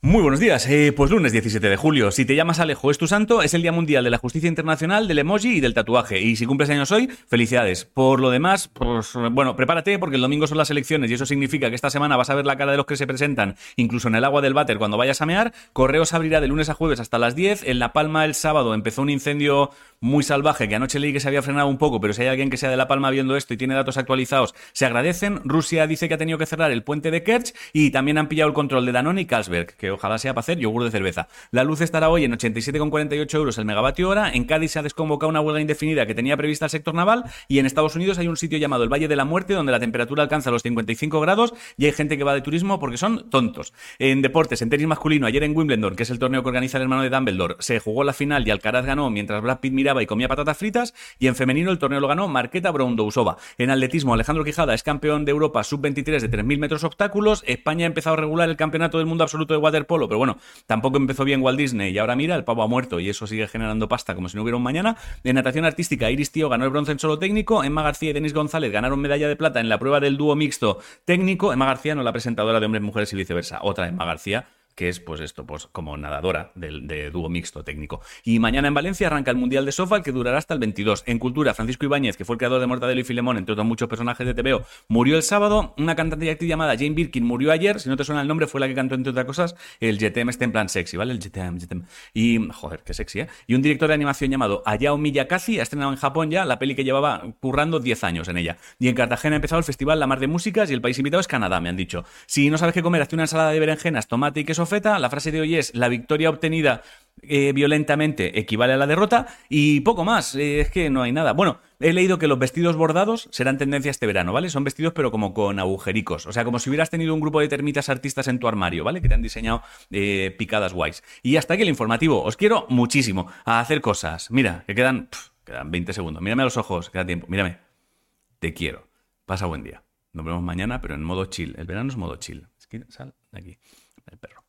Muy buenos días, eh, pues lunes 17 de julio. Si te llamas Alejo, es tu santo, es el Día Mundial de la Justicia Internacional, del emoji y del tatuaje. Y si cumples años hoy, felicidades. Por lo demás, pues bueno, prepárate porque el domingo son las elecciones y eso significa que esta semana vas a ver la cara de los que se presentan, incluso en el agua del váter cuando vayas a mear. Correos abrirá de lunes a jueves hasta las 10. En La Palma el sábado empezó un incendio muy salvaje que anoche leí que se había frenado un poco, pero si hay alguien que sea de La Palma viendo esto y tiene datos actualizados, se agradecen. Rusia dice que ha tenido que cerrar el puente de Kerch y también han pillado el control de Danone y Carlsberg, que ojalá sea para hacer yogur de cerveza. La luz estará hoy en 87,48 euros el megavatio hora. En Cádiz se ha desconvocado una huelga indefinida que tenía prevista el sector naval. Y en Estados Unidos hay un sitio llamado el Valle de la Muerte, donde la temperatura alcanza los 55 grados y hay gente que va de turismo porque son tontos. En deportes, en tenis masculino, ayer en Wimbledon, que es el torneo que organiza el hermano de Dumbledore, se jugó la final y Alcaraz ganó mientras Brad Pitt miraba y comía patatas fritas. Y en femenino, el torneo lo ganó Marqueta Browndousova. En atletismo, Alejandro Quijada es campeón de Europa sub-23 de 3.000 metros obstáculos. España ha empezado a regular el campeonato del mundo absoluto de waterpolo, pero bueno, tampoco empezó bien Walt Disney y ahora mira, el pavo ha muerto y eso sigue generando pasta como si no hubiera un mañana. En natación artística, Iris Tío ganó el bronce en solo técnico. Emma García y Denis González ganaron medalla de plata en la prueba del dúo mixto técnico. Emma García no la presentadora de hombres, mujeres y viceversa. Otra Emma García que es pues esto, pues como nadadora de, dúo mixto técnico. Y mañana en Valencia arranca el Mundial de Softball que durará hasta el 22. En Cultura, Francisco Ibáñez, que fue el creador de Mortadelo y Filemón, entre otros muchos personajes de TVO, murió el sábado. Una cantante y actriz llamada Jane Birkin murió ayer. Si no te suena el nombre, fue la que cantó, entre otras cosas, el GTM este en plan sexy, ¿vale? El GTM, GTM. Y, joder, qué sexy, ¿eh? Y un director de animación llamado Hayao Miyakazi ha estrenado en Japón ya la peli que llevaba currando 10 años en ella. Y en Cartagena ha empezado el festival La Mar de Músicas y el país invitado es Canadá, me han dicho. Si no sabes qué comer, hazte una ensalada de berenjenas, tomate y queso La frase de hoy es la victoria obtenida eh, violentamente equivale a la derrota y poco más, eh, es que no hay nada. Bueno, he leído que los vestidos bordados serán tendencia este verano, ¿vale? Son vestidos pero como con agujericos, o sea, como si hubieras tenido un grupo de termitas artistas en tu armario, ¿vale? Que te han diseñado eh, picadas guays. Y hasta aquí el informativo, os quiero muchísimo a hacer cosas. Mira, que quedan, quedan 20 segundos, mírame a los ojos, queda tiempo, mírame. Te quiero. Pasa buen día. Nos vemos mañana, pero en modo chill. El verano es modo chill. Sal de aquí, el perro.